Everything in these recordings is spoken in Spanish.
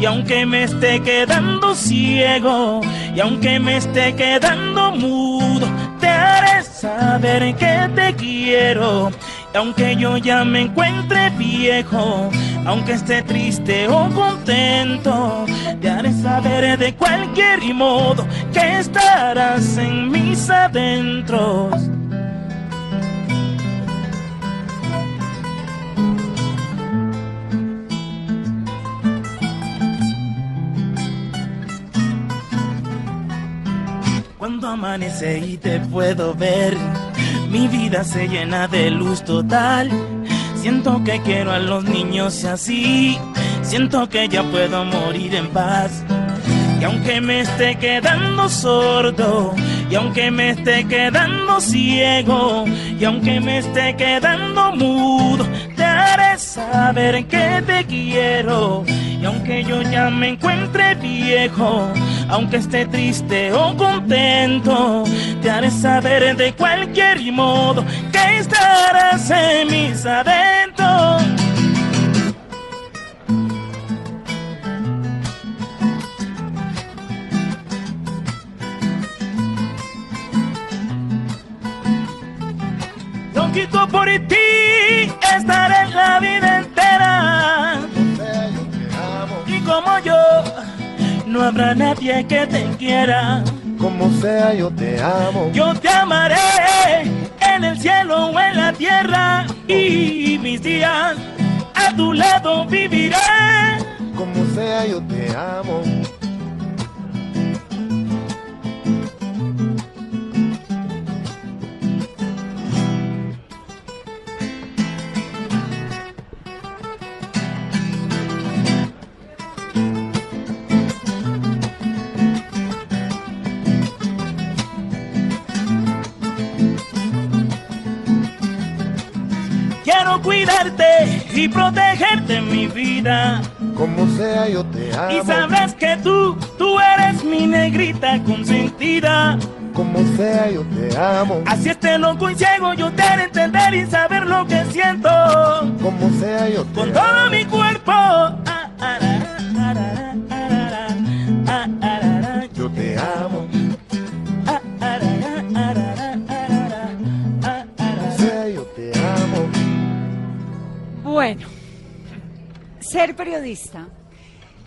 y aunque me esté quedando ciego, y aunque me esté quedando mudo, te haré saber que te quiero. Y aunque yo ya me encuentre viejo, aunque esté triste o contento, te haré saber de cualquier modo que estarás en mis adentros. Cuando amanece y te puedo ver, mi vida se llena de luz total. Siento que quiero a los niños así, siento que ya puedo morir en paz. Y aunque me esté quedando sordo, y aunque me esté quedando ciego, y aunque me esté quedando mudo, te haré saber que te quiero. Y aunque yo ya me encuentre viejo, aunque esté triste o contento, te haré saber de cualquier modo que estarás en mis adentros. Loquito por ti, estaré la vida no habrá nadie que te quiera. Como sea, yo te amo. Yo te amaré en el cielo o en la tierra. Y mis días a tu lado viviré. Como sea, yo te amo. Quiero cuidarte y protegerte mi vida. Como sea, yo te amo. Y sabrás que tú, tú eres mi negrita consentida. Como sea, yo te amo. Así esté loco y ciego, yo te haré entender y saber lo que siento. Como sea, yo te Con amo. todo mi cuerpo. Ser periodista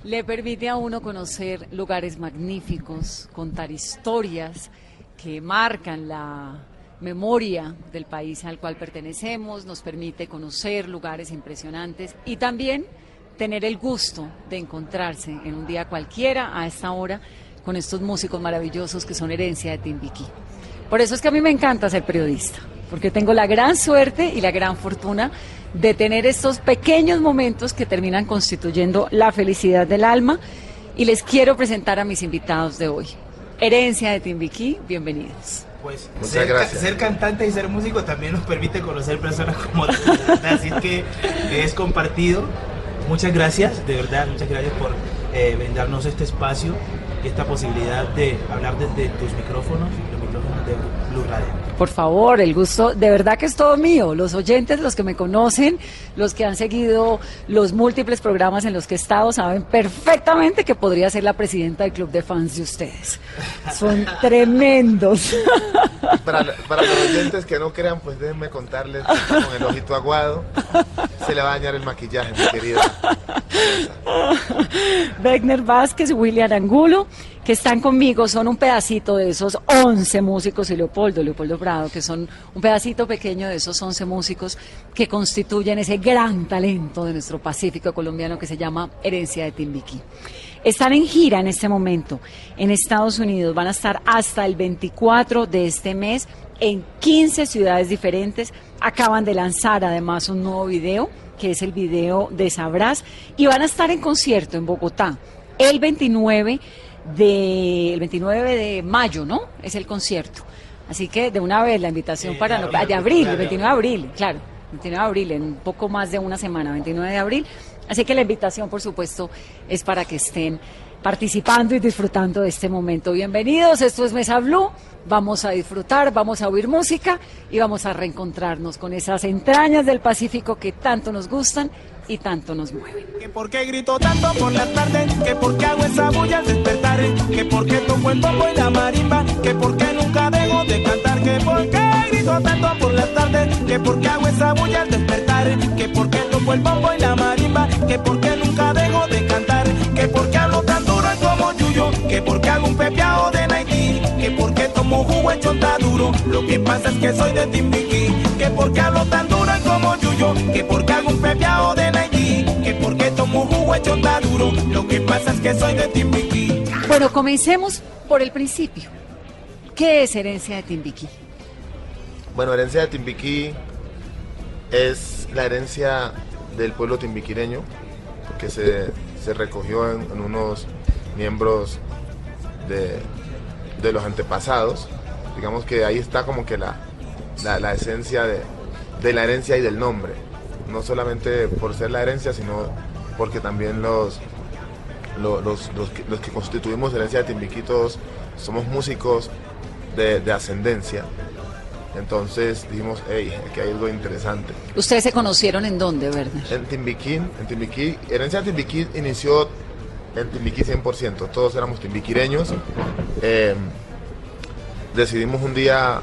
le permite a uno conocer lugares magníficos, contar historias que marcan la memoria del país al cual pertenecemos, nos permite conocer lugares impresionantes y también tener el gusto de encontrarse en un día cualquiera a esta hora con estos músicos maravillosos que son herencia de Timbiquí. Por eso es que a mí me encanta ser periodista, porque tengo la gran suerte y la gran fortuna de tener estos pequeños momentos que terminan constituyendo la felicidad del alma. Y les quiero presentar a mis invitados de hoy. Herencia de Timbiquí, bienvenidos. Pues Muchas ser, gracias. ser cantante y ser músico también nos permite conocer personas como tú, así es que es compartido. Muchas gracias, de verdad, muchas gracias por eh, brindarnos este espacio esta posibilidad de hablar desde tus micrófonos, los micrófonos de Blue Radio. Por favor, el gusto, de verdad que es todo mío. Los oyentes, los que me conocen, los que han seguido los múltiples programas en los que he estado, saben perfectamente que podría ser la presidenta del club de fans de ustedes. Son tremendos. Para, para los oyentes que no crean, pues déjenme contarles que con el ojito aguado. Se le va a dañar el maquillaje, mi querida. Wegner Vázquez William Angulo, que están conmigo, son un pedacito de esos 11 músicos y Leopoldo, Leopoldo Prado, que son un pedacito pequeño de esos 11 músicos que constituyen ese gran talento de nuestro Pacífico colombiano que se llama Herencia de Timbiquí. Están en gira en este momento en Estados Unidos, van a estar hasta el 24 de este mes en 15 ciudades diferentes, acaban de lanzar además un nuevo video que es el video de Sabrás, y van a estar en concierto en Bogotá el 29 de, el 29 de mayo, ¿no? Es el concierto. Así que de una vez la invitación para... No, de abril, el 29 de abril, claro. 29 de abril, en poco más de una semana, 29 de abril. Así que la invitación, por supuesto, es para que estén participando y disfrutando de este momento. Bienvenidos, esto es Mesa Blue. Vamos a disfrutar, vamos a oír música y vamos a reencontrarnos con esas entrañas del Pacífico que tanto nos gustan y tanto nos mueven. Que por qué grito tanto por la tarde, que por qué hago esa bulla al despertar, que por qué toco el bombo y la marimba, que por qué nunca dejo de cantar, que por qué grito tanto por la tarde, que por qué hago esa bulla al despertar, que por qué toco el bombo y la marimba, que por qué nunca dejo de cantar, que por qué hablo tan duro como yuyo, que por qué hago un pepeado de Nike, que por qué tomo jugo hecho tan duro, lo que pasa es que soy de Timbiquí, que por qué hablo tan duro como yuyo, que por qué hago un pepeado de hecho tan duro, lo que pasa es que soy de Timbiquí. Bueno, comencemos por el principio. ¿Qué es herencia de Timbiquí? Bueno, herencia de Timbiquí es la herencia del pueblo timbiquireño que se, se recogió en, en unos miembros de, de los antepasados. Digamos que ahí está como que la, la, la esencia de, de la herencia y del nombre. No solamente por ser la herencia, sino porque también los, lo- los, los, que, los que constituimos herencia de Timbiquí todos somos músicos de, de ascendencia. Entonces dijimos, hey, aquí hay algo interesante. ¿Ustedes se conocieron en dónde, Werner? En Timbiquí, en Timbiquí, Herencia de Timbiquí inició en Timbiquí 100%, todos éramos timbiquireños. Eh, decidimos un día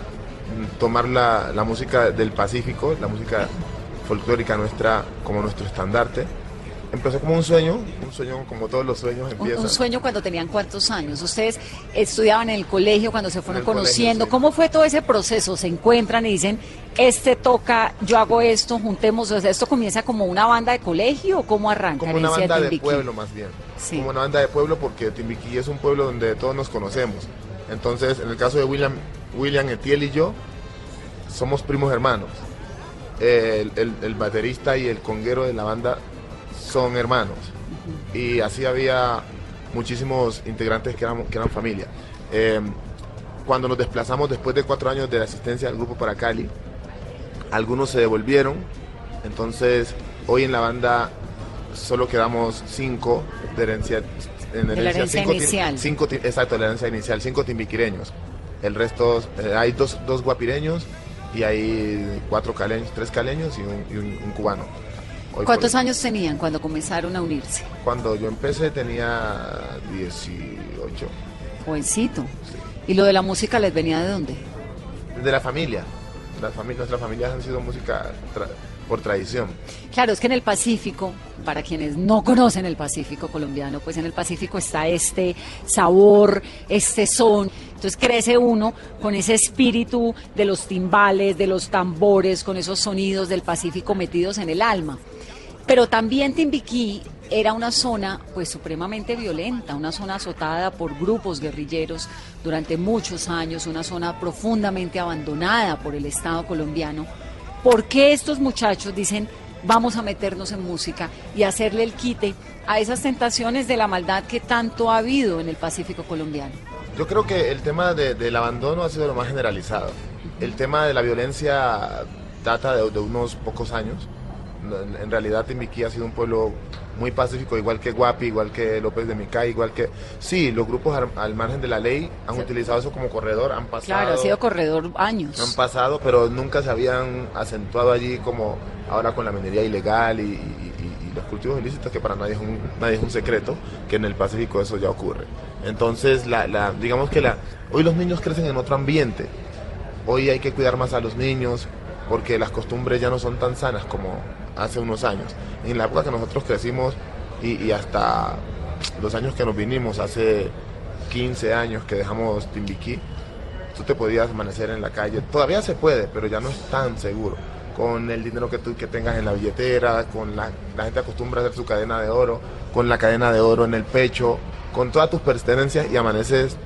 tomar la, la música del Pacífico, la música folclórica nuestra como nuestro estandarte. Empezó como un sueño, un sueño como todos los sueños empiezan. un sueño cuando tenían cuántos años. Ustedes estudiaban en el colegio cuando se fueron colegio, conociendo. sí. ¿Cómo fue todo ese proceso? Se encuentran y dicen, este toca, yo hago esto, juntemos. O sea, ¿Esto comienza como una banda de colegio o cómo arranca? como una banda de pueblo más bien. Sí. Como una banda de pueblo porque Timbiquí es un pueblo donde todos nos conocemos. Entonces, en el caso de William, William Etiel y yo, somos primos hermanos. El, el- el baterista y el conguero de la banda son hermanos. Y así había muchísimos integrantes que eran, que eran familia. Eh, cuando nos desplazamos después de cuatro años de la asistencia del grupo para Cali, algunos se devolvieron. Entonces, hoy en la banda solo quedamos cinco de herencia. En De la herencia cinco inicial. cinco exacto, la herencia inicial, cinco timbiquireños. El resto, eh, hay dos, dos guapireños y hay cuatro caleños, tres caleños y un, y un- un cubano. Hoy ¿Cuántos años tenían cuando comenzaron a unirse? Cuando yo empecé tenía 18. Jovencito. ¿Y lo de la música les venía de dónde? De la familia. Las fami- nuestras familias han sido música tra- por tradición. Claro, es que en el Pacífico, para quienes no conocen el Pacífico colombiano, pues en el Pacífico está este sabor, este son. Entonces crece uno con ese espíritu de los timbales, de los tambores, con esos sonidos del Pacífico metidos en el alma. Pero también Timbiquí era una zona pues supremamente violenta, una zona azotada por grupos guerrilleros durante muchos años, una zona profundamente abandonada por el Estado colombiano. ¿Por qué estos muchachos dicen vamos a meternos en música y hacerle el quite a esas tentaciones de la maldad que tanto ha habido en el Pacífico colombiano? Yo creo que el tema de- del abandono ha sido lo más generalizado. El tema de la violencia data de unos pocos años. En, realidad Timbiquí ha sido un pueblo muy pacífico, igual que Guapi, igual que López de Micay, igual que... Sí, los grupos al margen de la ley han Sí. utilizado eso como corredor, han pasado... Claro, ha sido corredor Han años. pasado, pero nunca se habían acentuado allí como ahora con la minería ilegal y- y los cultivos ilícitos, que para nadie es, un, nadie es un secreto, que en el Pacífico eso ya ocurre. Entonces, la, la- digamos que la, hoy los niños crecen en otro ambiente. Hoy hay que cuidar más a los niños porque las costumbres ya no son tan sanas como hace unos años. En la época que nosotros crecimos y, hasta los años que nos vinimos, hace 15 años que dejamos Timbiquí, tú te podías amanecer en la calle. Todavía se puede, pero ya no es tan seguro. Con el dinero que tú que tengas en la billetera, con la, gente acostumbra a hacer su cadena de oro, con la cadena de oro en el pecho, con todas tus pertenencias y amaneces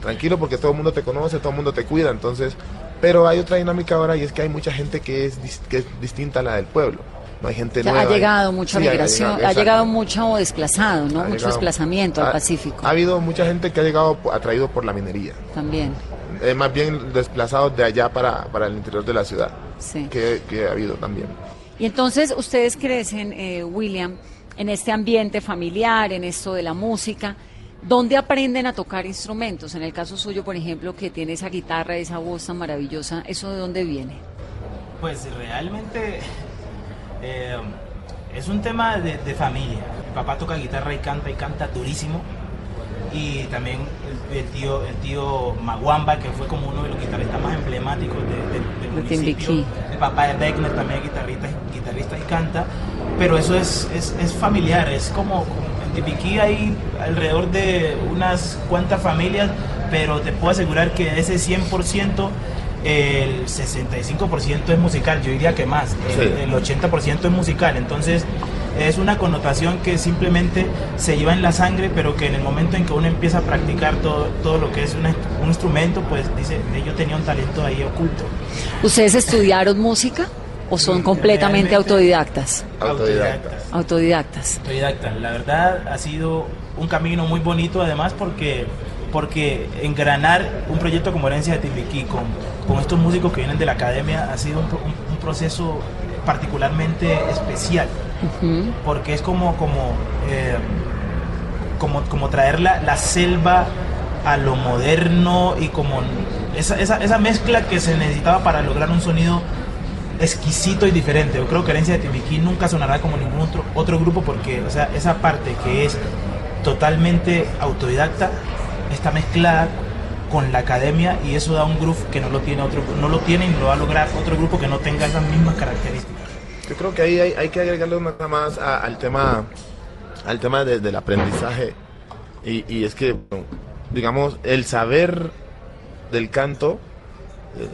tranquilo porque todo el mundo te conoce, todo el mundo te cuida, entonces, pero hay otra dinámica ahora y es que hay mucha gente que es, que es distinta a la del pueblo. No hay gente O sea, nueva. ha llegado mucha Sí, ha migración, ha llegado mucho desplazado, ¿no? Ha mucho llegado- desplazamiento al Pacífico Ha habido mucha gente que ha llegado atraído por la minería. también. Eh, más bien desplazados de allá para, para el interior de la ciudad, Sí. que, que ha habido también. Y entonces ustedes crecen, eh, William, en este ambiente familiar, en esto de la música. ¿Dónde aprenden a tocar instrumentos? En el caso suyo, por ejemplo, que tiene esa guitarra, esa voz tan maravillosa, ¿eso de dónde viene? Pues realmente eh, es un tema de, de familia. Mi papá toca guitarra y canta y canta durísimo. Y también el, el tío, el tío Maguamba, que fue como uno de los guitarristas más emblemáticos de- de- del De municipio. El papá de Beckner también es guitarrista, guitarrista y canta. Pero eso es, es, es familiar, es como, como- en Timbiquí hay alrededor de unas cuantas familias, pero te puedo asegurar que ese 100%, el 65% es musical, yo diría que más, el, Sí. el 80% es musical, entonces es una connotación que simplemente se lleva en la sangre, pero que en el momento en que uno empieza a practicar todo, todo lo que es una- un instrumento, pues dice, yo tenía un talento ahí oculto. ¿Ustedes estudiaron música o son completamente autodidactas? Autodidacta. Autodidactas. Autodidacta. La verdad ha sido un camino muy bonito además porque, porque engranar un proyecto como Herencia de Timbiquí con, con estos músicos que vienen de la academia ha sido un, pro- un- un proceso particularmente especial porque es como, como, eh, como, como traer la, la selva a lo moderno y como esa, esa, esa mezcla que se necesitaba para lograr un sonido exquisito y diferente. Yo creo que Herencia de Timbiquí nunca sonará como ningún otro, otro grupo porque o sea, esa parte que es totalmente autodidacta está mezclada con la academia y eso da un groove que no lo tiene otro no lo tiene y no lo va a lograr otro grupo que no tenga esas mismas características. Yo creo que ahí hay, hay que agregarle una cosa más a- al tema, al tema de- del aprendizaje. Y, y es que, digamos, el saber del canto eh,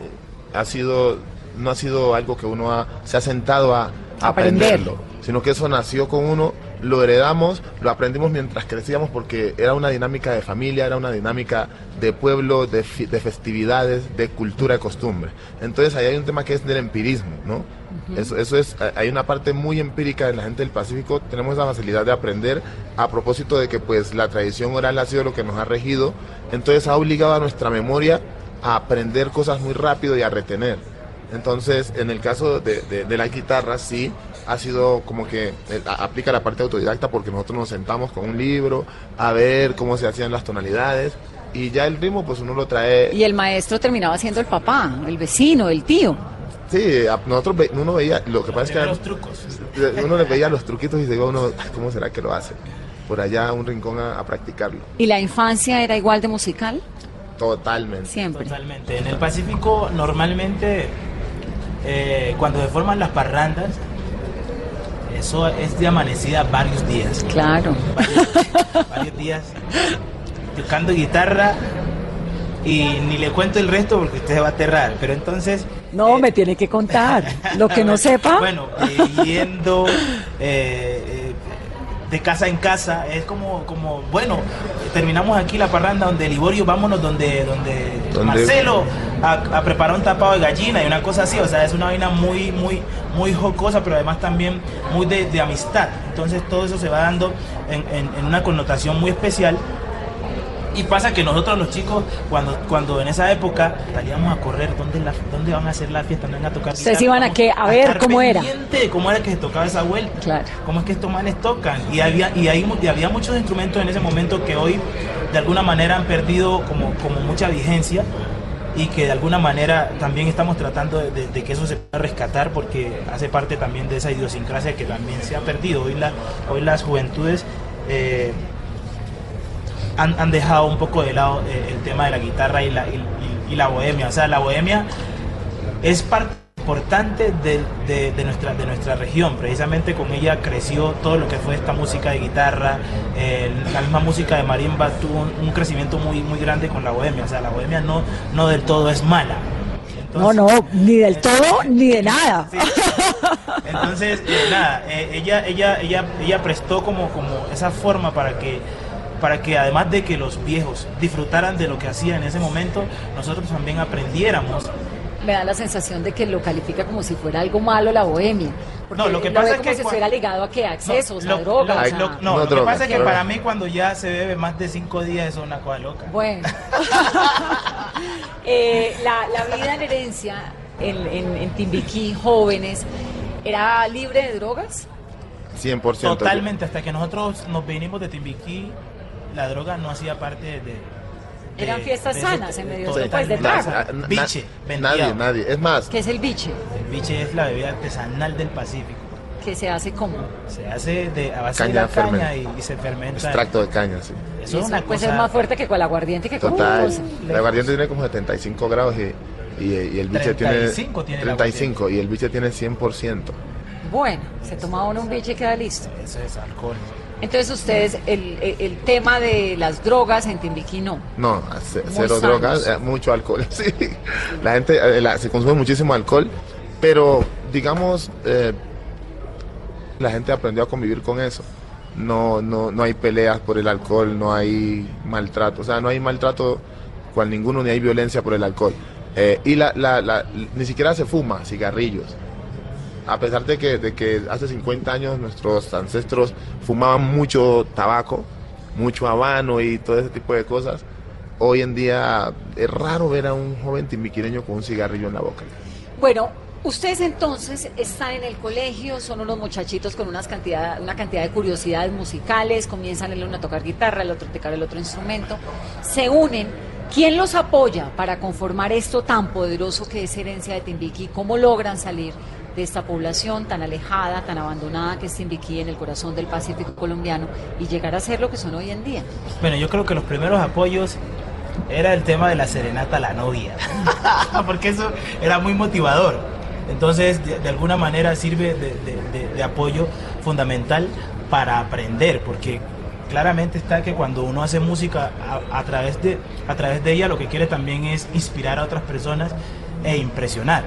ha sido, no ha sido algo que uno ha- se ha sentado a, a Aprender. aprenderlo, sino que eso nació con uno, lo heredamos, lo aprendimos mientras crecíamos porque era una dinámica de familia, era una dinámica de pueblo, de, festividades, de cultura y costumbre. Entonces ahí hay un tema que es del empirismo, ¿no? Eso, eso es, hay una parte muy empírica de la gente del Pacífico, tenemos la facilidad de aprender a propósito de que pues la tradición oral ha sido lo que nos ha regido, entonces ha obligado a nuestra memoria a aprender cosas muy rápido y a retener. Entonces, en el caso de, de, de la guitarra, sí, ha sido como que eh, a- aplica la parte autodidacta porque nosotros nos sentamos con un libro a ver cómo se hacían las tonalidades y ya el ritmo pues uno lo trae Y el maestro terminaba siendo el papá, el vecino, el tío. Sí, a- nosotros ve- uno veía, lo que pasa es que los trucos. uno le veía los truquitos y se iba uno, "Ay, ¿cómo será que lo hace? Por allá a un rincón a, a practicarlo. ¿Y la infancia era igual de musical? Totalmente. Siempre. Totalmente. En el Pacífico normalmente eh, cuando se forman las parrandas, eso es de amanecida varios días. Claro. Varios, varios días tocando guitarra y ni le cuento el resto porque usted se va a aterrar. Pero entonces... No, eh, me tiene que contar. Lo que no sepa. Bueno, eh, yendo eh, eh, de casa en casa, es como, como, bueno, terminamos aquí la parranda donde Liborio, vámonos donde, donde. Marcelo a, a preparar un tapado de gallina y una cosa así, o sea, es una vaina muy, muy, muy jocosa, pero además también muy de, de amistad. Entonces todo eso se va dando en, en- en una connotación muy especial. Y pasa que nosotros los chicos, cuando, cuando en esa época salíamos a correr, ¿dónde, la, dónde van a hacer la fiesta? ¿Dónde van a tocar? Ustedes iban a qué? A ver cómo era. de cómo era que se tocaba esa vuelta. Claro. Cómo es que estos manes tocan. Y había, y, hay, y había muchos instrumentos en ese momento que hoy de alguna manera han perdido como, como mucha vigencia y que de alguna manera también estamos tratando de, de- de que eso se pueda rescatar porque hace parte también de esa idiosincrasia que también se ha perdido. Hoy, la, hoy las juventudes eh, han, han dejado un poco de lado eh, el tema de la guitarra y la, y- y- y la bohemia. O sea, la bohemia es parte importante de, de- de nuestra, de nuestra región. Precisamente con ella creció todo lo que fue esta música de guitarra, eh, la misma música de marimba tuvo un, un crecimiento muy, muy grande con la bohemia. O sea, la bohemia no, no del todo es mala. No, Entonces- no, ni del todo ni de nada. Sí. Entonces, eh, nada, eh, ella, ella, ella, ella prestó como, como esa forma para que, para que además de que los viejos disfrutaran de lo que hacía en ese momento, nosotros también aprendiéramos. Me da la sensación de que lo califica como si fuera algo malo la bohemia. Porque No, lo que ve pasa es como que si ligado a que a excesos, lo, a drogas. lo- lo- no, No lo que pasa es que drogas. para mí cuando ya se bebe más de cinco días es una cosa loca. Bueno, Eh, la, la vida en herencia en, en, en Timbiquí, jóvenes, ¿era libre de drogas? 100%. Totalmente, hasta que nosotros nos vinimos de Timbiquí, la droga no hacía parte de... de- Eran fiestas ese- sanas en medio de- pues, de trago. na- Biche, nadie, vendía. nadie. Es más, ¿Qué es el biche? El biche es la bebida artesanal del Pacífico. Que se hace como. Se hace de, a base Caña de la caña y, y se fermenta. extracto de caña, sí. Eso es una puede cosa. ser más fuerte que con el aguardiente que con Total. El aguardiente tiene como 75 grados y, y, y el biche 35 tiene tiene el 35 y el biche tiene 100%. Bueno, se toma uno un biche y queda listo. Eso es alcohol. Entonces ustedes, el, el, tema de las drogas en Timbiquí no. No, cero drogas, eh, mucho alcohol. Sí. La gente eh, la- se consume muchísimo alcohol, pero digamos, eh, la gente aprendió a convivir con eso. No, no, no hay peleas por el alcohol, no hay maltrato, o sea, no hay maltrato cual ninguno, ni hay violencia por el alcohol. Eh, y la, la, la- ni siquiera se fuma cigarrillos. A pesar de que, que hace 50 años nuestros ancestros fumaban mucho tabaco, mucho habano y todo ese tipo de cosas, hoy en día es raro ver a un joven timbiquireño con un cigarrillo en la boca. Bueno, ustedes entonces están en el colegio, son unos muchachitos con unas cantidad, una cantidad de curiosidades musicales, comienzan el uno a tocar guitarra, el otro a tocar el otro instrumento, se unen. ¿Quién los apoya para conformar esto tan poderoso que es herencia de Timbiquí? ¿Cómo logran salir de esta población tan alejada, tan abandonada que es Timbiquí en el corazón del Pacífico colombiano y llegar a ser lo que son hoy en día? Bueno, yo creo que los primeros apoyos era el tema de la serenata a la novia. Porque eso era muy motivador. Entonces, de, alguna manera sirve de- de apoyo fundamental para aprender, porque claramente está que cuando uno hace música a, a través de, a través de ella, lo que quiere también es inspirar a otras personas e impresionar.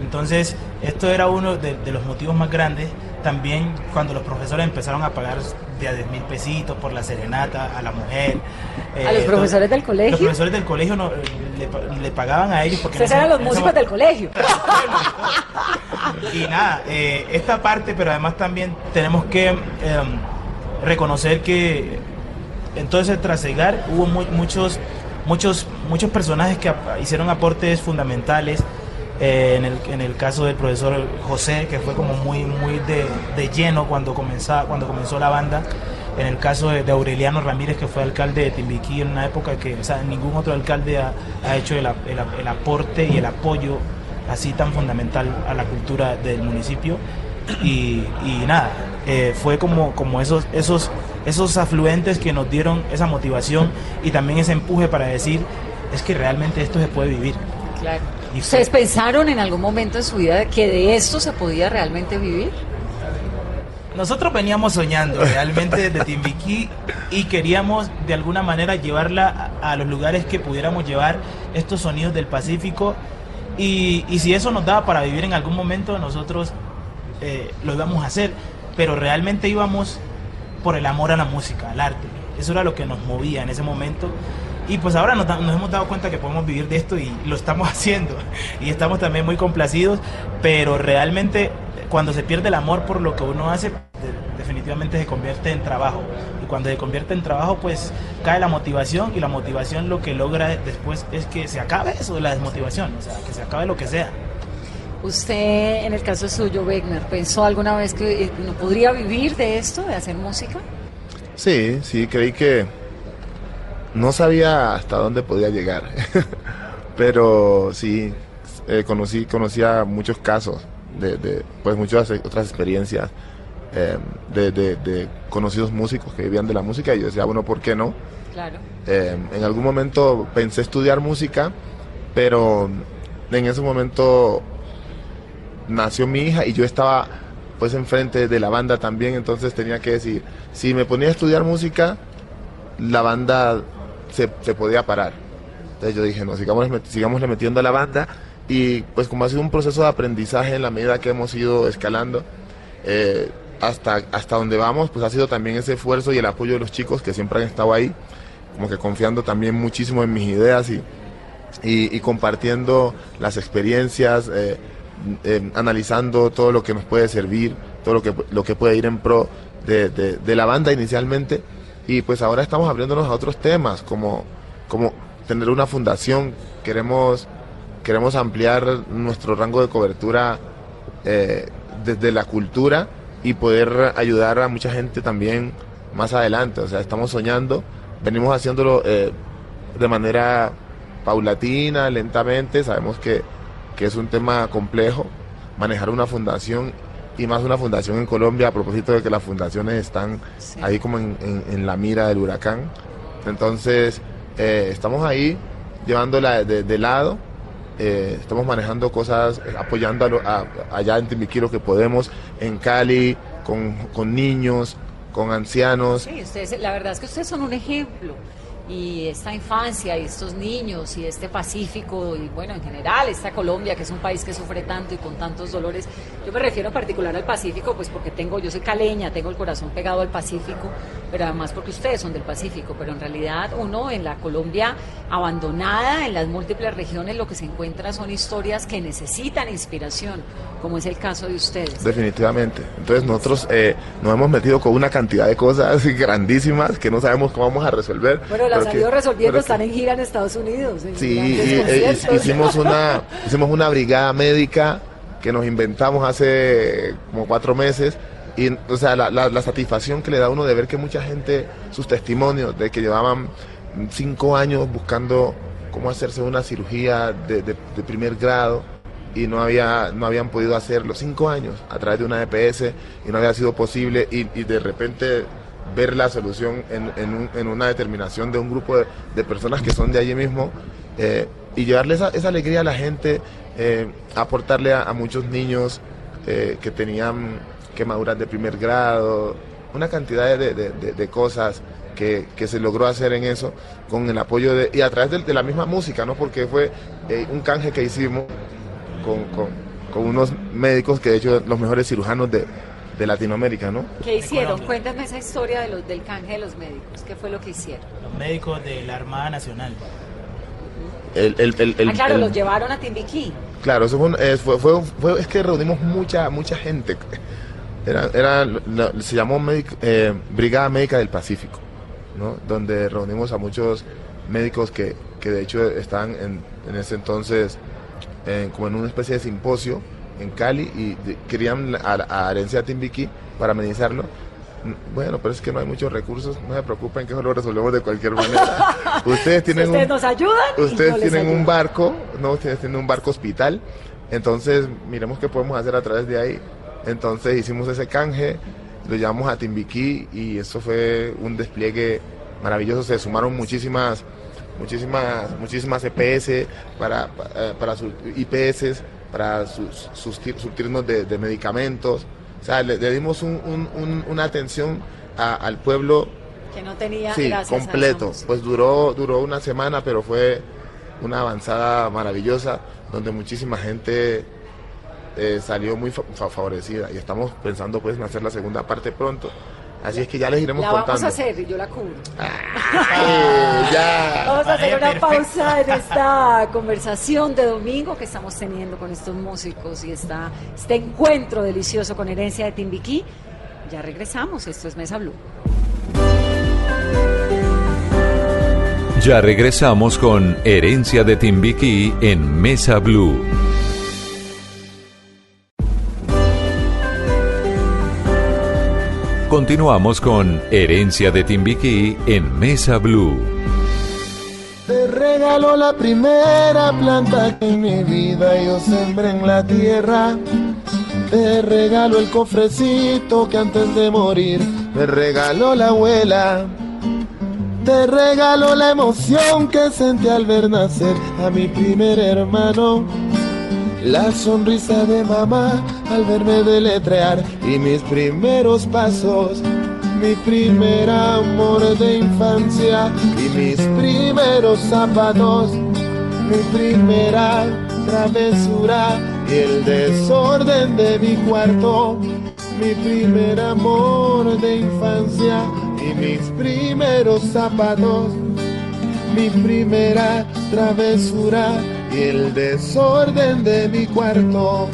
Entonces, esto era uno de, de los motivos más grandes. También cuando los profesores empezaron a pagar de a 10 mil pesitos por la serenata a la mujer. ¿A los eh, profesores del colegio? Los profesores del colegio no, le, pa- le pagaban a ellos porque... ese- eran los músicos del colegio. y nada, eh, esta parte, pero además también tenemos que em, reconocer que en todo ese trasegar hubo mu- muchos, muchos, muchos personajes que hicieron aportes fundamentales. Eh, en, el, en el caso del profesor José, que fue como muy, muy de, de lleno cuando, comenzaba, cuando comenzó la banda. En el caso de, Aureliano Ramírez, que fue alcalde de Timbiquí en una época que o sea, ningún otro alcalde ha, ha hecho el, el aporte y el apoyo así tan fundamental a la cultura del municipio. Y, y nada, eh, fue como, como esos, esos, esos afluentes que nos dieron esa motivación y también ese empuje para decir, es que realmente esto se puede vivir. Claro. ¿Ustedes pensaron en algún momento en su vida que de esto se podía realmente vivir? Nosotros veníamos soñando realmente de Timbiquí y queríamos de alguna manera llevarla a, a los lugares que pudiéramos llevar estos sonidos del Pacífico y, y si eso nos daba para vivir en algún momento nosotros eh, lo íbamos a hacer, pero realmente íbamos por el amor a la música, al arte. Eso era lo que nos movía en ese momento. Y pues ahora nos, hemos dado cuenta que podemos vivir de esto y lo estamos haciendo. Y estamos también muy complacidos, pero realmente cuando se pierde el amor por lo que uno hace, de- definitivamente se convierte en trabajo. Y cuando se convierte en trabajo, pues cae la motivación y la motivación lo que logra después es que se acabe eso de la desmotivación, o sea, que se acabe lo que sea. ¿Usted, en el caso suyo, Wegner, pensó alguna vez que eh, no podría vivir de esto, de hacer música? Sí, sí, creí que no sabía hasta dónde podía llegar, pero sí, eh, conocí, conocía muchos casos de, de, pues muchas otras experiencias eh, de, de- de conocidos músicos que vivían de la música y yo decía, bueno, ¿por qué no? Claro. Eh, en algún momento pensé estudiar música, pero en ese momento nació mi hija y yo estaba pues enfrente de la banda también, entonces tenía que decir, si me ponía a estudiar música, la banda se, podía parar. Entonces yo dije, no, sigamos, sigamos metiendo a la banda y pues como ha sido un proceso de aprendizaje en la medida que hemos ido escalando, eh, hasta, hasta donde vamos, pues ha sido también ese esfuerzo y el apoyo de los chicos que siempre han estado ahí, como que confiando también muchísimo en mis ideas y, y, compartiendo las experiencias, eh, analizando todo lo que nos puede servir, todo lo que, lo que puede ir en pro de, de, la banda inicialmente. Y pues ahora estamos abriéndonos a otros temas, como, como tener una fundación, queremos, queremos ampliar nuestro rango de cobertura eh, desde la cultura y poder ayudar a mucha gente también más adelante. O sea, estamos soñando, venimos haciéndolo eh, de manera paulatina, lentamente, sabemos que, es un tema complejo manejar una fundación y más una fundación en Colombia a propósito de que las fundaciones están ahí como en, la mira del huracán. Entonces, eh, estamos ahí llevándola de, lado, eh, estamos manejando cosas, apoyando allá en Timbiquí lo que podemos, en Cali, con, con niños, con ancianos. Sí, ustedes, la verdad es que ustedes son un ejemplo y esta infancia y estos niños y este Pacífico y bueno, en general esta Colombia que es un país que sufre tanto y con tantos dolores. Yo me refiero en particular al Pacífico pues porque tengo, yo soy caleña, tengo el corazón pegado al Pacífico, pero además porque ustedes son del Pacífico, pero en realidad uno en la Colombia abandonada, en las múltiples regiones lo que se encuentra son historias que necesitan inspiración, como es el caso de ustedes. Definitivamente. Entonces nosotros eh, nos hemos metido con una cantidad de cosas grandísimas que no sabemos cómo vamos a resolver. Bueno, las han ido resolviendo, están en gira en Estados Unidos. sí, eh, hicimos, una, hicimos una brigada médica que nos inventamos hace como cuatro meses. Y, o sea, la, satisfacción que le da uno de ver que mucha gente, sus testimonios de que llevaban cinco años buscando cómo hacerse una cirugía de, primer grado y no había no habían podido hacerlo cinco años a través de una EPS y no había sido posible y, y de repente ver la solución en, una determinación de un grupo de, personas que son de allí mismo eh, y llevarle esa, alegría a la gente, eh, aportarle a, muchos niños eh, que tenían quemaduras de primer grado, una cantidad de, cosas que, se logró hacer en eso con el apoyo de, y a través de, la misma música, ¿no? porque fue un canje que hicimos con, con unos médicos que de hecho los mejores cirujanos de, de Latinoamérica, ¿no? ¿Qué hicieron? Cuéntame esa historia de los, del canje de los médicos. ¿Qué fue lo que hicieron? Los médicos de la Armada Nacional. El, el, el, ah, claro, los llevaron a Timbiquí. Claro, eso fue, fue, fue, es que reunimos mucha mucha gente. Era, era se llamó eh, Brigada Médica del Pacífico, ¿no? donde reunimos a muchos médicos que, que de hecho estaban en, en ese entonces como en una especie de simposio en Cali y querían a, a Herencia Timbiquí para amenizarlo. Bueno, pero es que no hay muchos recursos, no se preocupen que eso lo resolvemos de cualquier manera. ustedes tienen ustedes nos ayudan. Ustedes tienen un barco, no, ustedes tienen un barco hospital, entonces miremos qué podemos hacer a través de ahí. Entonces hicimos ese canje, lo llevamos a Timbiquí y eso fue un despliegue maravilloso, se sumaron muchísimas muchísimas muchísimas EPS para, para, para sus IPS para sus, surtirnos de, medicamentos. O sea, le, dimos una atención al pueblo que no tenía sí, completo. pues duró, duró una semana, pero fue una avanzada maravillosa donde muchísima gente eh, salió muy favorecida y estamos pensando pues en hacer la segunda parte pronto. Así es que ya les iremos la contando. vamos a hacer, yo la cubro. ya. Vamos a hacer una pausa en esta conversación de domingo que estamos teniendo con estos músicos y esta, este encuentro delicioso con Herencia de Timbiquí. Ya regresamos, esto es Mesa Blue. Ya regresamos con Herencia de Timbiquí en Mesa Blue. Continuamos con Herencia de Timbiquí en Mesa Blue. Te regalo la primera planta que en mi vida yo sembré en la tierra. Te regalo el cofrecito que antes de morir me regaló la abuela. Te regalo la emoción que sentí al ver nacer a mi primer hermano. La sonrisa de mamá al verme deletrear y mis primeros pasos, mi primer amor de infancia y mis primeros zapatos, mi primera travesura y el desorden de mi cuarto, mi primer amor de infancia y mis primeros zapatos, mi primera travesura y el desorden de mi cuarto.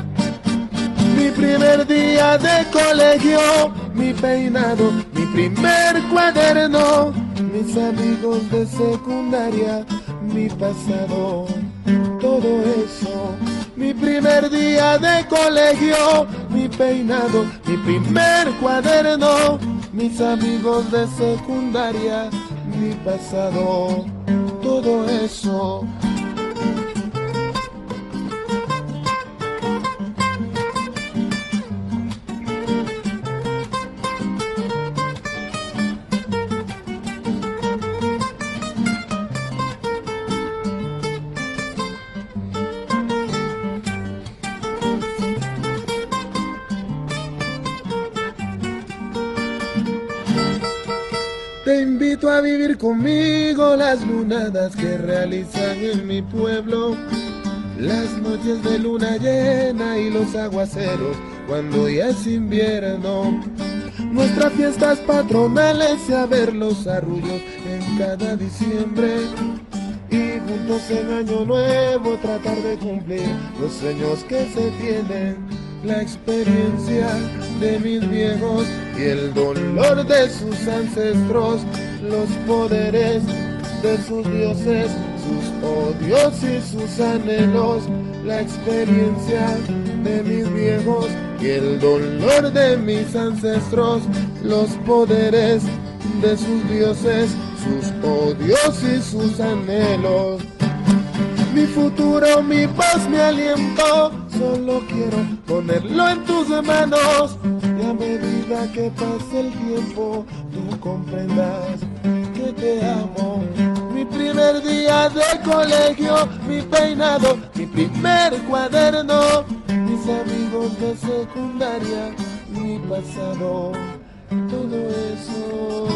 Mi primer día de colegio, mi peinado, mi primer cuaderno, mis amigos de secundaria, mi pasado, todo eso. Mi primer día de colegio, mi peinado, mi primer cuaderno, mis amigos de secundaria, mi pasado, todo eso. Conmigo las lunadas que realizan en mi pueblo. Las noches de luna llena y los aguaceros cuando ya es invierno. Nuestras fiestas patronales y a ver los arrullos en cada diciembre. Y juntos en año nuevo tratar de cumplir los sueños que se tienen. La experiencia de mis viejos y el dolor de sus ancestros, los poderes de sus dioses, sus odios y sus anhelos, la experiencia de mis viejos y el dolor de mis ancestros, los poderes de sus dioses, sus odios y sus anhelos. Mi futuro, mi paz, mi aliento, solo quiero ponerlo en tus manos. Medida que pase el tiempo, tú comprendas que te amo. Mi primer día de colegio, mi peinado, mi primer cuaderno, mis amigos de secundaria, mi pasado, todo eso.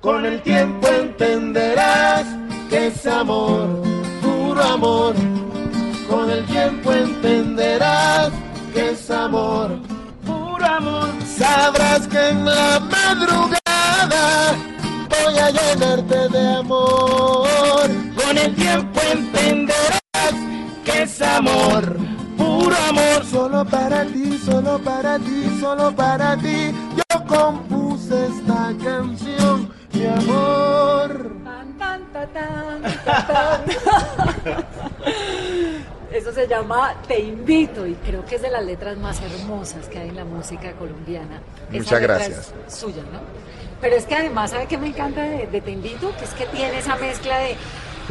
Con el tiempo entenderás que es amor, puro amor. Con el tiempo entenderás que es amor, amor. Sabrás que en la madrugada voy a llenarte de amor. Con el tiempo entenderás que es amor, puro amor. Solo para ti, solo para ti, solo para ti. Yo compuse esta canción, mi amor. Tan, tan, ta, tan, ta, tan. Eso se llama Te invito y creo que es de las letras más hermosas que hay en la música colombiana. Esa Muchas letra gracias. es suya, ¿no? Pero es que además, ¿sabe qué me encanta de, de Te invito? Que es que tiene esa mezcla de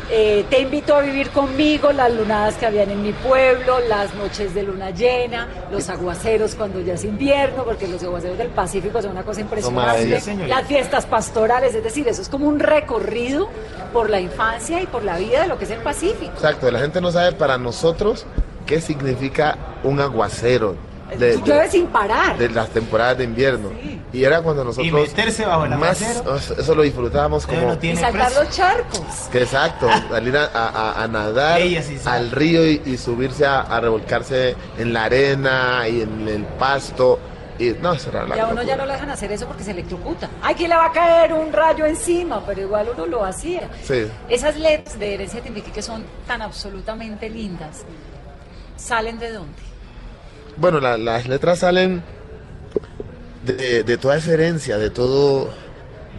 eh, Te invito a vivir conmigo, las lunadas que habían en mi pueblo, las noches de luna llena, los aguaceros cuando ya es invierno, porque los aguaceros del Pacífico son una cosa impresionante. Las fiestas pastorales, es decir, eso es como un recorrido por la infancia y por la vida de lo que es el Pacífico. Exacto, la gente no sabe para nosotros qué significa un aguacero de, de- Llueve sin parar. de las temporadas de invierno. Sí. Y era cuando nosotros Y meterse bajo el más eso lo disfrutábamos como no y saltar los charcos. que exacto, salir a, a- a nadar Ella sí sabe. al río y, y subirse a, a revolcarse en la arena y en el pasto. Y no, la Y a uno locura. ya no lo dejan hacer eso porque se electrocuta. Ay, que le va a caer un rayo encima, pero igual uno lo hacía. Sí. Esas letras de Herencia Timbiquí que son tan absolutamente lindas, ¿salen de dónde? Bueno, la- las letras salen de, de toda esa herencia, de todo,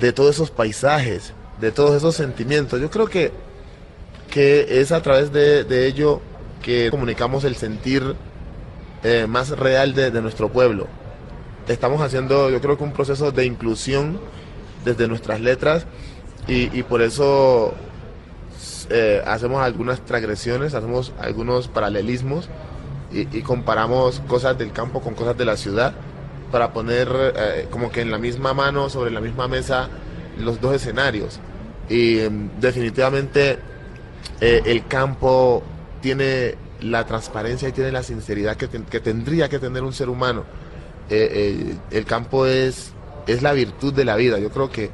de todos esos paisajes, de todos esos sentimientos. Yo creo que, que es a través de, ello que comunicamos el sentir eh, más real de, de nuestro pueblo. Estamos haciendo, yo creo que un proceso de inclusión desde nuestras letras y, y por eso eh, hacemos algunas transgresiones, hacemos algunos paralelismos y, comparamos cosas del campo con cosas de la ciudad para poner eh, como que en la misma mano, sobre la misma mesa, los dos escenarios. Y em, definitivamente eh, el campo tiene la transparencia y tiene la sinceridad que, tendría que tener un ser humano. Eh, el campo es, es la virtud de la vida. Yo creo que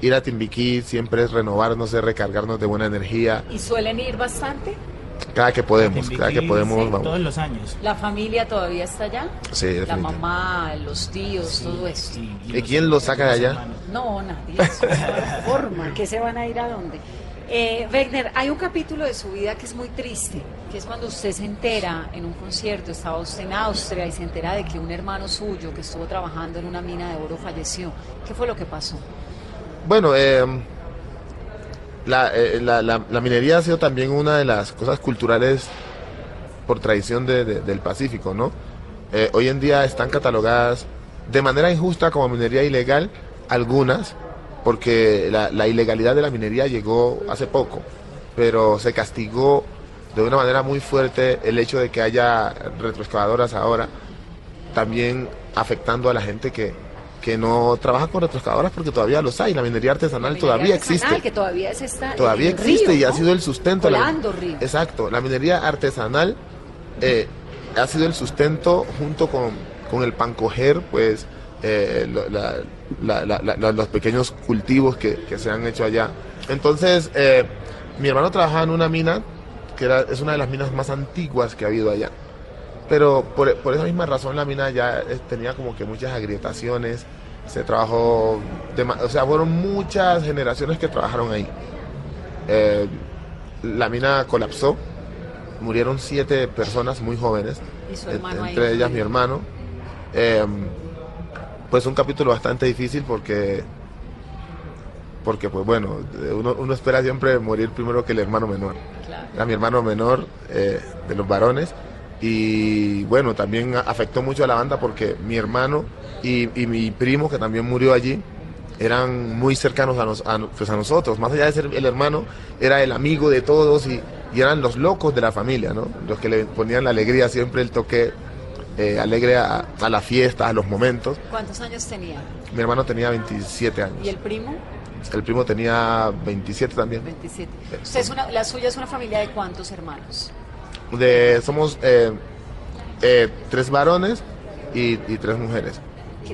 ir a Timbiquí siempre es renovarnos, es recargarnos de buena energía. ¿Y suelen ir bastante? Cada que podemos, cada que podemos. Todos los años. ¿La familia todavía está allá? Sí, La mamá, los tíos, todo eso. ¿Y quién lo saca de allá? No, nadie. forma. ¿Qué se van a ir a dónde? Eh, Wegner, hay un capítulo de su vida que es muy triste, que es cuando usted se entera en un concierto, estaba usted en Austria y se entera de que un hermano suyo que estuvo trabajando en una mina de oro falleció. ¿Qué fue lo que pasó? Bueno, eh, la, la, minería ha sido también una de las cosas culturales por tradición del Pacífico, ¿no? Eh, hoy en día están catalogadas de manera injusta como minería ilegal algunas, porque la, ilegalidad de la minería llegó hace poco, pero se castigó de una manera muy fuerte el hecho de que haya retroexcavadoras ahora, también afectando a la gente que, que no trabaja con retroexcavadoras porque todavía los hay, la minería artesanal todavía existe. Que todavía todavía existe y ha sido el sustento. río. Exacto, la minería artesanal eh, ha sido el sustento junto con, con el pancoger, pues eh, los pequeños cultivos que, se han hecho allá. Entonces, eh, mi hermano trabajaba en una mina que era, es una de las minas más antiguas que ha habido allá. Pero por, esa misma razón la mina ya eh, tenía como que muchas agrietaciones, se trabajó, o sea, fueron muchas generaciones que trabajaron ahí. la mina colapsó, murieron siete personas muy jóvenes, entre ellas mi hermano. Pues un capítulo bastante difícil porque porque pues bueno uno, espera siempre morir primero que el hermano menor. Era mi hermano menor eh, de los varones y bueno también afectó mucho a la banda porque mi hermano y, mi primo que también murió allí eran muy cercanos a, pues a, nosotros más allá de ser el hermano era el amigo de todos y, y eran los locos de la familia no los que le ponían la alegría siempre el toque eh, alegre a, la fiesta, a los momentos. ¿Cuántos años tenía? Mi hermano tenía 27 años. ¿Y el primo? El primo tenía 27 también. 27. ¿Usted es una, ¿La suya es una familia de cuántos hermanos? De, somos eh, eh, tres varones y, tres mujeres.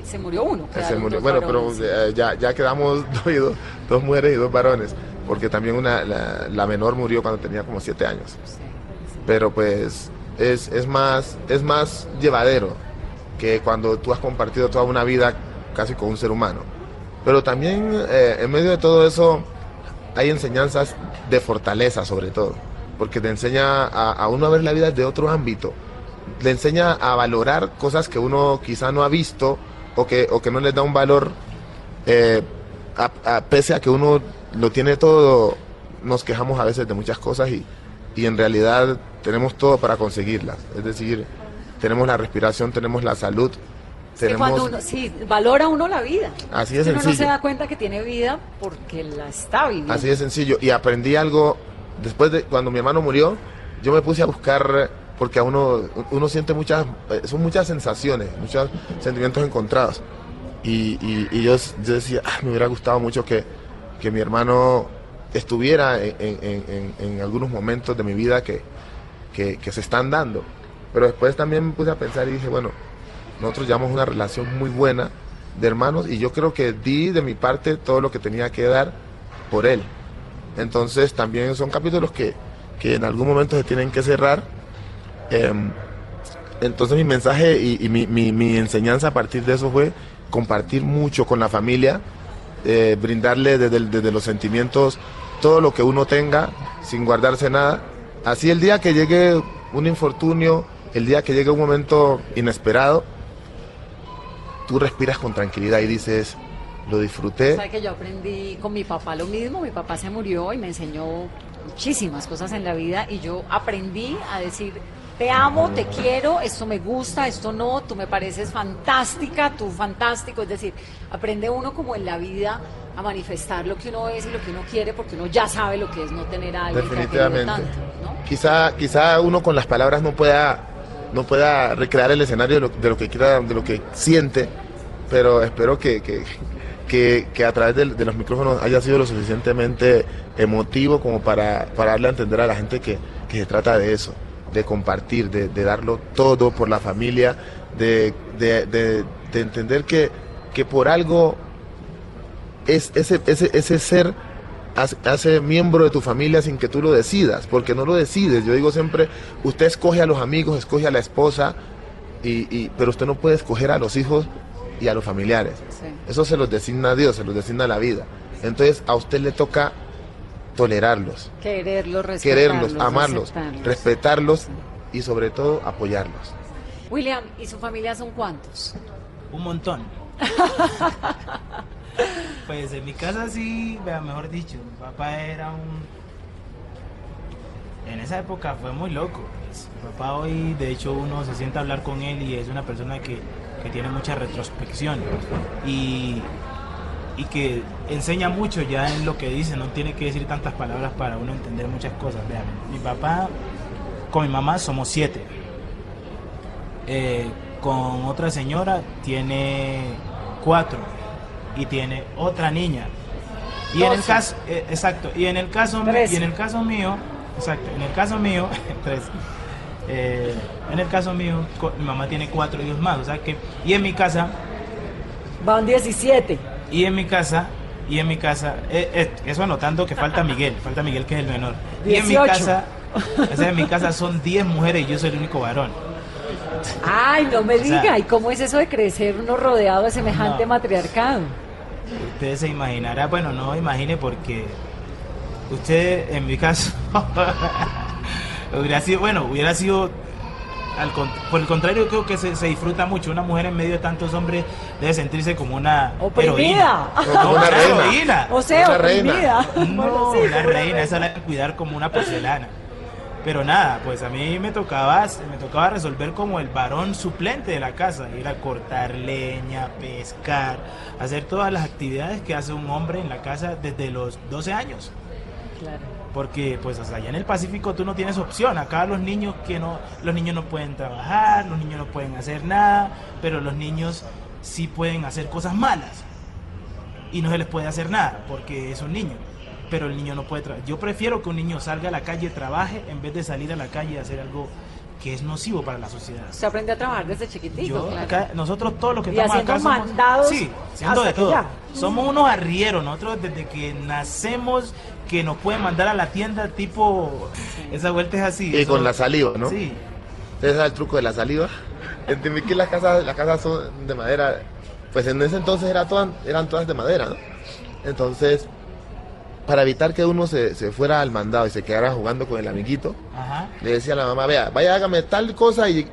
Se murió uno. Se murió, bueno, pero ya, ya quedamos dos, dos, mujeres y dos varones, porque también una, la, menor murió cuando tenía como siete años. Pero pues es, es, más, es más llevadero que cuando tú has compartido toda una vida casi con un ser humano. Pero también eh, en medio de todo eso hay enseñanzas de fortaleza sobre todo, porque te enseña a, uno a ver la vida de otro ámbito, le enseña a valorar cosas que uno quizá no ha visto o que, o que no les da un valor, eh, pese a que uno lo tiene todo, nos quejamos a veces de muchas cosas y, y en realidad tenemos todo para conseguirlas. Es decir, tenemos la respiración, tenemos la salud. Tenemos... cuando uno, sí, valora uno la vida. Así de sencillo. Uno no se da cuenta que tiene vida porque la está viviendo. Así de sencillo. Y aprendí algo después de cuando mi hermano murió, yo me puse a buscar porque a uno uno siente muchas son muchas sensaciones, muchos sentimientos encontrados. Y, yo, yo, decía, ah, me hubiera gustado mucho que, que mi hermano estuviera en, algunos momentos de mi vida que, se están dando. Pero después también me puse a pensar y dije, bueno, nosotros llevamos una relación muy buena de hermanos y yo creo que di de mi parte todo lo que tenía que dar por él. Entonces también son capítulos que, en algún momento se tienen que cerrar. Em, entonces mi mensaje y, mi, enseñanza a partir de eso fue compartir mucho con la familia, eh, brindarle desde, los sentimientos todo lo que uno tenga sin guardarse nada. Así el día que llegue un infortunio, el día que llegue un momento inesperado, tú respiras con tranquilidad y dices, lo disfruté. ¿Sabes que yo aprendí con mi papá lo mismo? Mi papá se murió y me enseñó muchísimas cosas en la vida y yo aprendí a decir, te amo, te quiero, esto me gusta, esto no, tú me pareces fantástica, tú fantástico. Es decir, aprende uno como en la vida a manifestar lo que uno es y lo que uno quiere, porque uno ya sabe lo que es no tener a alguien Definitivamente. tanto. Quizá, quizá uno con las palabras no pueda, no pueda recrear el escenario de lo, que quiera, de lo que siente, pero espero que, que, que a través de, los micrófonos haya sido lo suficientemente emotivo como para, para darle a entender a la gente que, que se trata de eso, de compartir, de, darlo todo por la familia, de, de, de- de entender que, que por algo es ese, ese, ese ser hace, miembro de tu familia sin que tú lo decidas, porque no lo decides. Yo digo siempre, usted escoge a los amigos, escoge a la esposa, y- pero usted no puede escoger a los hijos y a los familiares. Sí. Eso se los designa Dios, se los designa la vida. Entonces a usted le toca tolerarlos, Quererlos, respetarlos, quererlos, amarlos, aceptarlos. respetarlos y sobre todo apoyarlos. William, ¿y su familia son cuántos? Un montón. pues en mi casa sí, vea, mejor dicho, mi papá era un... En esa época fue muy loco. pues. Mi papá hoy, de hecho, uno se sienta a hablar con él y es una persona que, que tiene mucha retrospección y, y que enseña mucho ya en lo que dice, no tiene que decir tantas palabras para uno entender muchas cosas. Vean, mi papá con mi mamá somos siete. Eh, con otra señora tiene cuatro y tiene otra niña. Y en el caso, eh, exacto, y en el caso y en el caso mío, exacto, en el caso mío, tres. Eh, en el caso mío, mi mamá tiene cuatro hijos más, o sea que, y en mi casa, Van 17. y en mi casa, y en mi casa, eh, eh, eso anotando que falta Miguel, falta Miguel que es el menor. Y en mi 18. casa, o sea, en mi casa son 10 mujeres y yo soy el único varón. Ay, no me sea- diga. ¿Y cómo es eso de crecer uno rodeado de semejante No. matriarcado? Usted se imaginará, bueno, no imagine porque usted, en mi caso, hubiera sido, bueno, hubiera sido, al con- por el contrario, creo que se, se disfruta mucho. Una mujer en medio de tantos hombres debe sentirse como una Oprimida. heroína. Como No, una una reina. heroína. O sea, Una reina. oprimida. No, Bueno, sí, una reina, esa la hay que cuidar como una porcelana. Pero nada, pues a mí me tocaba, me tocaba resolver como el varón suplente de la casa, ir a cortar leña, pescar, hacer todas las actividades que hace un hombre en la casa desde los 12 años. Claro. Porque pues hasta allá en el Pacífico tú no tienes opción. Acá los niños que no, los niños no pueden trabajar, los niños no pueden hacer nada, pero los niños sí pueden hacer cosas malas. Y no se les puede hacer nada porque es un niño. Pero el niño no puede trabajar. Yo prefiero que un niño salga a la calle, trabaje, en vez de salir a la calle y hacer algo que es nocivo para la sociedad. Se aprende a trabajar desde chiquitito. Yo, claro. acá, nosotros todos los que Y estamos haciendo acá somos, mandados sí, haciendo de que todo. ya. Somos unos arrieros, nosotros desde que nacemos que nos pueden mandar a la tienda tipo esa vuelta es así. Y eso- con la saliva, ¿no? Sí. Ese es el truco de la saliva. En Timbiquí las casas, las casas son de madera. Pues en ese entonces era todas, eran todas de madera, ¿no? Entonces, para evitar que uno se, se fuera al mandado y se quedara jugando con el amiguito, Ajá. le decía a la mamá, vea, vaya, hágame tal cosa y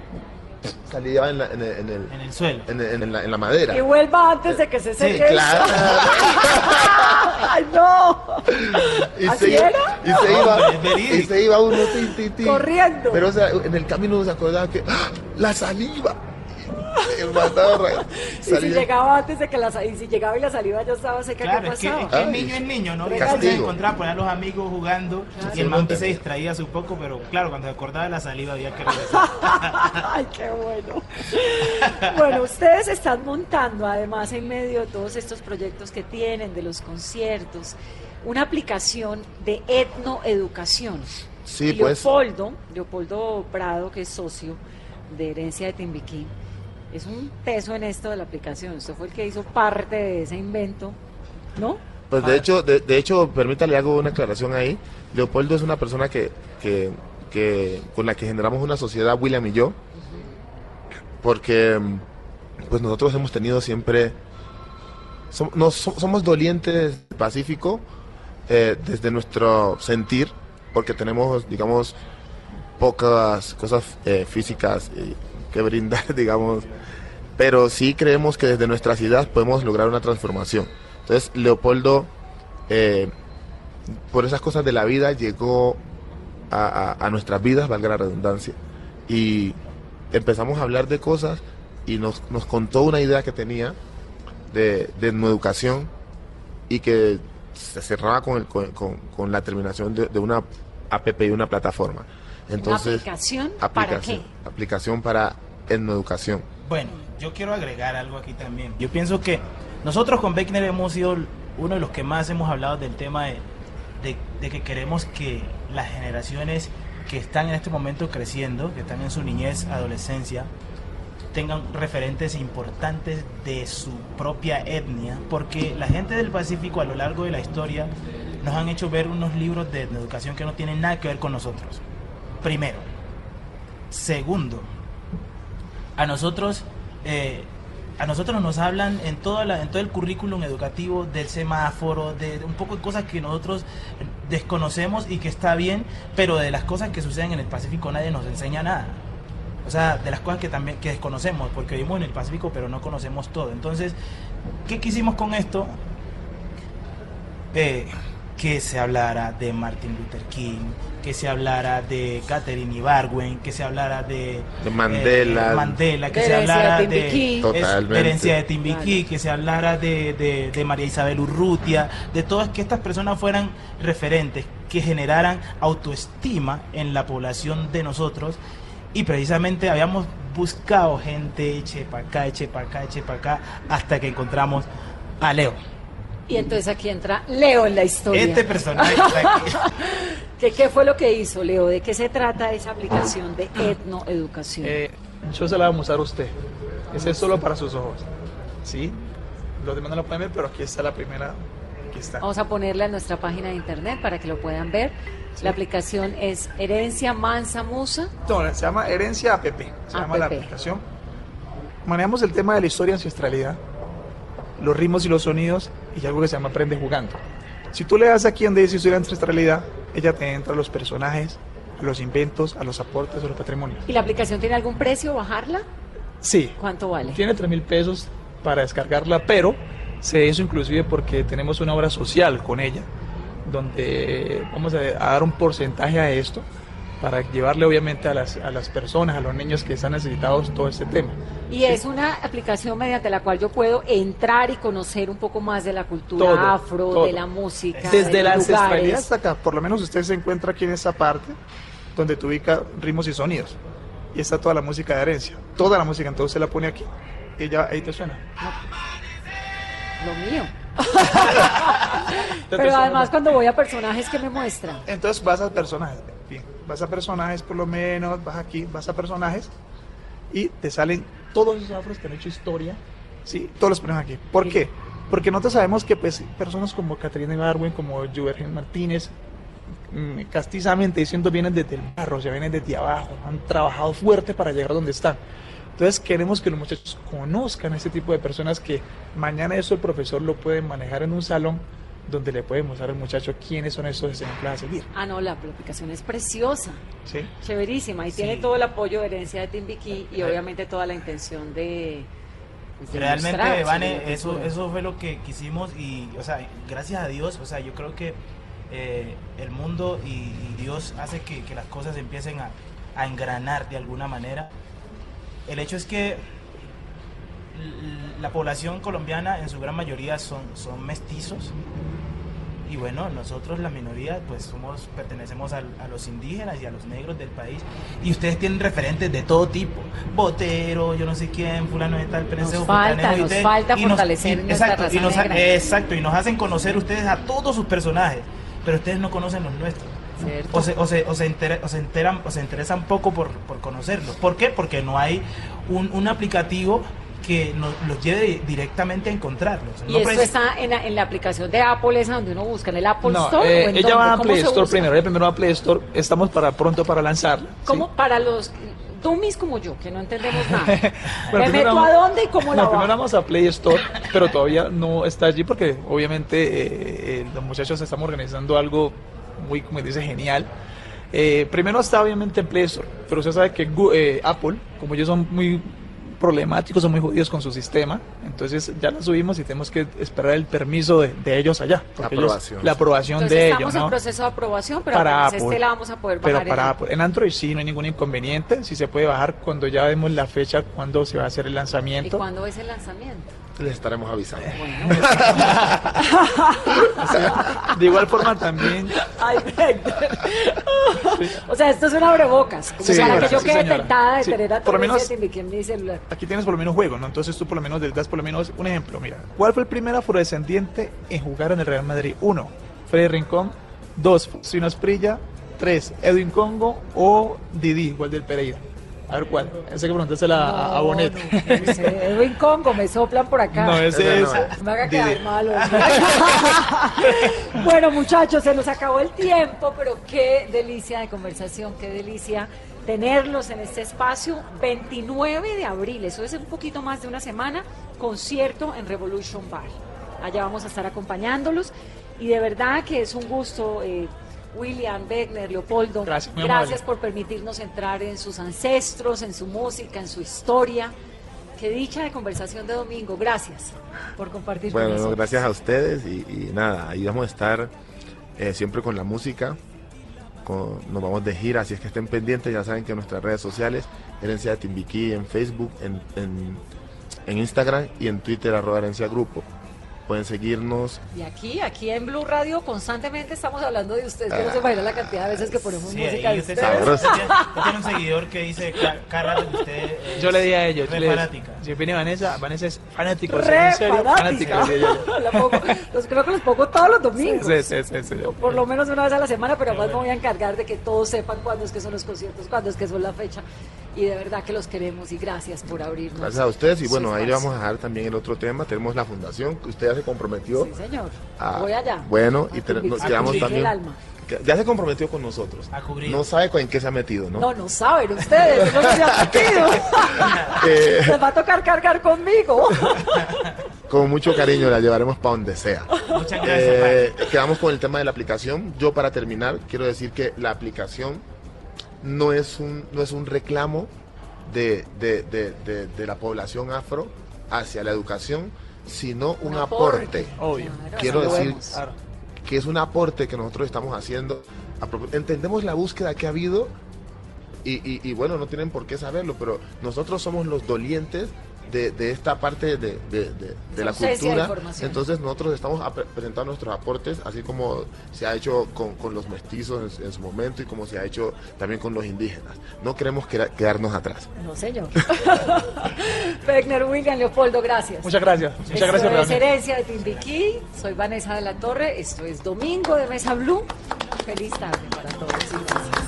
salía en, la- en el- en el- En el suelo. en la, en la madera. Y vuelva antes de que se seque. Sí, claro. ¡Ay, no! Y ¿Así se, iba, era? y se iba, y se iba uno ti, ti, ti. Corriendo. Pero o sea, en el camino uno se acordaba que ¡ah! la saliva. El mandado Y si llegaba antes de que la y si llegaba y la saliva ya estaba seca, Claro, ¿qué es que, pasaba? es que el Ay. niño es niño, ¿no? Se encontraba por ahí los amigos jugando y el man que se distraía un poco, pero claro, cuando se acordaba de la saliva había que regresar. Ay, qué bueno. Bueno, ustedes están montando, además, en medio de todos estos proyectos que tienen, de los conciertos, una aplicación de etnoeducación. Sí, Y pues. Leopoldo, Leopoldo Prado, que es socio de Herencia de Timbiquí, es un peso en esto de la aplicación. Usted fue el que hizo parte de ese invento, ¿no? Pues de hecho, de, de hecho, permítale hago una aclaración ahí. Leopoldo es una persona que, que, que- con la que generamos una sociedad, William y yo, porque pues nosotros hemos tenido siempre, som- nos- som- somos dolientes del Pacífico eh, desde nuestro sentir, porque tenemos, digamos, pocas cosas eh, físicas eh, que brindar, digamos, pero sí creemos que desde nuestras ideas podemos lograr una transformación. Entonces, Leopoldo, eh, por esas cosas de la vida, llegó a, a- a nuestras vidas, valga la redundancia, y empezamos a hablar de cosas y nos, nos contó una idea que tenía de, de educación y que se cerraba con, el- con, con- con la terminación de, de una app y una plataforma. Entonces, ¿Una aplicación para qué? aplicación para etnoeducación. Bueno, yo quiero agregar algo aquí también. Yo pienso que Nosotros con Beckner hemos sido uno de los que más hemos hablado del tema de, que queremos que las generaciones que están en este momento creciendo, que están en su niñez, adolescencia, tengan referentes importantes de su propia etnia, porque la gente del Pacífico a lo largo de la historia nos han hecho ver unos libros de educación que no tienen nada que ver con nosotros. Primero. Segundo, a nosotros, eh, a nosotros nos hablan en, toda la- en todo el currículum educativo del semáforo, de, un poco de cosas que nosotros desconocemos y que está bien, pero de las cosas que suceden en el Pacífico nadie nos enseña nada. O sea, de las cosas que también que desconocemos, porque vivimos en el Pacífico, pero no conocemos todo. Entonces, ¿qué quisimos con esto? Eh, que se hablara de Martin Luther King, que se hablara de Catherine Ibargüen, que se hablara de, De Mandela. eh, Mandela, que De se hablara de de, herencia de Timbiquí, que se hablara de, de- de María Isabel Urrutia, de todas que estas personas fueran referentes, que generaran autoestima en la población de nosotros y precisamente habíamos buscado gente eche para acá, eche para acá, eche para acá, hasta que encontramos a Leo. Y entonces aquí entra Leo en la historia. Este personaje está aquí. ¿Qué, qué fue lo que hizo Leo? ¿De qué se trata esa aplicación de etnoeducación? Eh, yo se la voy a mostrar a usted. Ese es solo para sus ojos. ¿Sí? Los demás no lo pueden ver, pero aquí está la primera. Aquí está. Vamos a ponerla en nuestra página de internet para que lo puedan ver. La aplicación es Herencia Mansa Musa. No, se llama Herencia APP. Se llama la APP. aplicación. Manejamos el tema de la historia y ancestralidad, los ritmos y los sonidos y algo que se llama Aprende jugando. Si tú le das aquí donde dice historia ancestralidad, ella te entra a los personajes, a los inventos, a los aportes, a los patrimonios. ¿Y la aplicación tiene algún precio? ¿Bajarla? Sí, ¿Cuánto vale? Tiene 3 mil pesos para descargarla, pero se hizo inclusive porque tenemos una obra social con ella, donde vamos a dar un porcentaje a esto para llevarle obviamente a las, a las personas, a los niños que están necesitados todo este tema. Y es una aplicación mediante la cual yo puedo entrar y conocer un poco más de la cultura Todo, afro, todo. de la música, Desde de la ancestralidad hasta acá, por lo menos usted se encuentra aquí en esta parte donde ubica ritmos y sonidos. Y está toda la música de herencia, toda la música, entonces se la pone aquí y ya ahí te suena. Lo mío. Pero además cuando voy a personajes que me muestran. Entonces vas a personajes, vas a personajes por lo menos, vas aquí, vas a personajes y te salen todos esos afros que han hecho historia, sí, todos los ponen aquí. ¿Por qué? Porque nosotros sabemos que pues, personas como Caterina Ibarwen, como Juergen Martínez, mm, castizamente diciendo vienen desde el barro, sea, vienen desde abajo, han trabajado fuerte para llegar donde están. Entonces queremos que los muchachos conozcan a este tipo de personas que mañana eso el profesor lo puede manejar en un salón donde le puede mostrar al muchacho quiénes son esos ejemplos a seguir. Ah, no, la aplicación es preciosa, ¿sí? chéverísima y Sí. tiene todo el apoyo de herencia de Timbiquí y obviamente toda la intención de... pues, de Realmente, Vane, eso, eso fue lo que quisimos y, o sea, gracias a Dios, o sea, yo creo que eh, el mundo y, y Dios hace que, que las cosas empiecen a, a engranar de alguna manera. El hecho es que la población colombiana en su gran mayoría son, son mestizos y bueno, nosotros la minoría pues somos pertenecemos al- a los indígenas y a los negros del país y ustedes tienen referentes de todo tipo, Botero, yo no sé quién, fulano de tal, Perencejo, Nos falta, nos falta y nos- fortalecer y- nuestra exacto, y nos exacto, y nos hacen conocer ustedes a todos sus personajes, pero ustedes no conocen los nuestros. O se, o, se, o, se entera- o se enteran o se interesan poco por, por conocerlos. ¿Por qué? Porque no hay un, un aplicativo que nos, los lleve directamente a encontrarlos. Y No esto está en la, en la aplicación de Apple, esa donde uno busca, en el Apple No, Store. eh, ¿o en ella dónde? va a ¿Cómo Play Store primero, ella primero va a Play Store, estamos para pronto para lanzarla. ¿sí? ¿Cómo? Para los dummies como yo, que no entendemos nada. Bueno, ¿Me meto vamos- a dónde y cómo la No, primero vamos a Play Store, pero todavía no está allí porque obviamente eh, eh, los muchachos estamos organizando algo muy, como dice, genial. Eh, primero está obviamente en Play Store, pero usted sabe que Gu- eh, Apple, como ellos son muy problemáticos, son muy jodidos con su sistema, entonces ya la subimos y tenemos que esperar el permiso de, de ellos allá. porque ellos- Aprobación. la aprobación Entonces de estamos ellos, en ¿no? proceso de aprobación, pero Para Apple. este la vamos a poder Pero bajar. en para Apple. Apple. en Android sí no hay ningún inconveniente, sí se puede bajar cuando ya vemos la fecha, cuando se va a hacer el ¿Y lanzamiento. cuándo es el lanzamiento? Les estaremos avisando. Bueno, De igual forma también Ay. O sea, esto es un abrebocas. Como Sí, para señora, que yo sí, quede señora. tentada de Sí, tener a por lo menos- mi celular. Aquí tienes por lo menos juego, ¿no? Entonces tú por lo menos das por lo menos un ejemplo. Mira, ¿cuál fue el primer afrodescendiente en jugar en el Real Madrid? Uno, Freddy Rincón. Dos, Sino Esprilla. Tres, Edwin Congo o Didi, igual del Pereira. A ver cuál. Ese que preguntársela a, a Bonet. No, no, Edwin Congo, me soplan por acá. No, ese es. Ese no Me haga quedar Didi. mal. hombre. bueno, muchachos, se nos acabó el tiempo, pero qué delicia de conversación, qué delicia tenerlos en este espacio. 29 de abril, eso es un poquito más de una semana, concierto en Revolution Bar. Allá vamos a estar acompañándolos y de verdad que es un gusto. eh, William, Wegner, Leopoldo, Gracias, gracias por permitirnos entrar en sus ancestros, en su música, en su historia. Qué dicha de conversación de domingo. Gracias por compartir Bueno, nosotros. gracias a ustedes y, y nada, ahí vamos a estar eh, siempre con la música. con- nos vamos de gira, así es que estén pendientes, ya saben que nuestras redes sociales, Herencia de Timbiquí en Facebook, en, en, en Instagram y en Twitter, arroba Herencia Grupo. Pueden seguirnos. Y aquí, aquí en Blue Radio constantemente estamos hablando de ustedes. que no se imagina la cantidad de veces que ponemos Sí, música de usted, ustedes. usted tiene, usted tiene un seguidor que dice usted es Yo le di a ellos. re yo fanática. Si viene Vanessa, Vanessa es fanático. Re ¿en serio? fanática. le di a ella. La pongo- los creo que los pongo todos los domingos. Sí, sí, sí, sí. Por lo menos una vez a la semana, pero además me voy a encargar de que todos sepan cuándo es que son los conciertos, cuándo es que son la fecha. Y de verdad que los queremos y gracias por abrirnos. Gracias a ustedes y bueno, ahí le vamos a dejar también el otro tema. Tenemos la fundación que usted ya se comprometió. Sí, señor. a- Voy allá. Bueno, A y te- nos quedamos también. el alma. que Ya se comprometió con nosotros. A cubrir. No sabe con en qué se ha metido, ¿no? No, no saben ustedes, no se ha metido. Eh, Les va a tocar cargar conmigo. con mucho cariño la llevaremos para donde sea. Muchas gracias. Eh, quedamos con el tema de la aplicación. Yo para terminar quiero decir que la aplicación no es un, no es un reclamo de, de- de- de- de la población afro hacia la educación, sino un, aporte. Obvio. Quiero decir- que es un aporte que nosotros estamos haciendo. Entendemos la búsqueda que ha habido y, y- y bueno, no tienen por qué saberlo, pero nosotros somos los dolientes de, de esta parte de, de- de- de la cultura. Entonces nosotros estamos a presentando nuestros aportes, así como se ha hecho con, con los mestizos en, en su momento y como se ha hecho también con los indígenas. No queremos queda- quedarnos atrás. No, señor. Wegner, William, Leopoldo, gracias. Muchas gracias. Muchas Esto gracias, es. Herencia de Timbiquí. Soy Vanessa de la Torre. Esto es Domingo de Mesa Blue. Feliz tarde para todos. y gracias.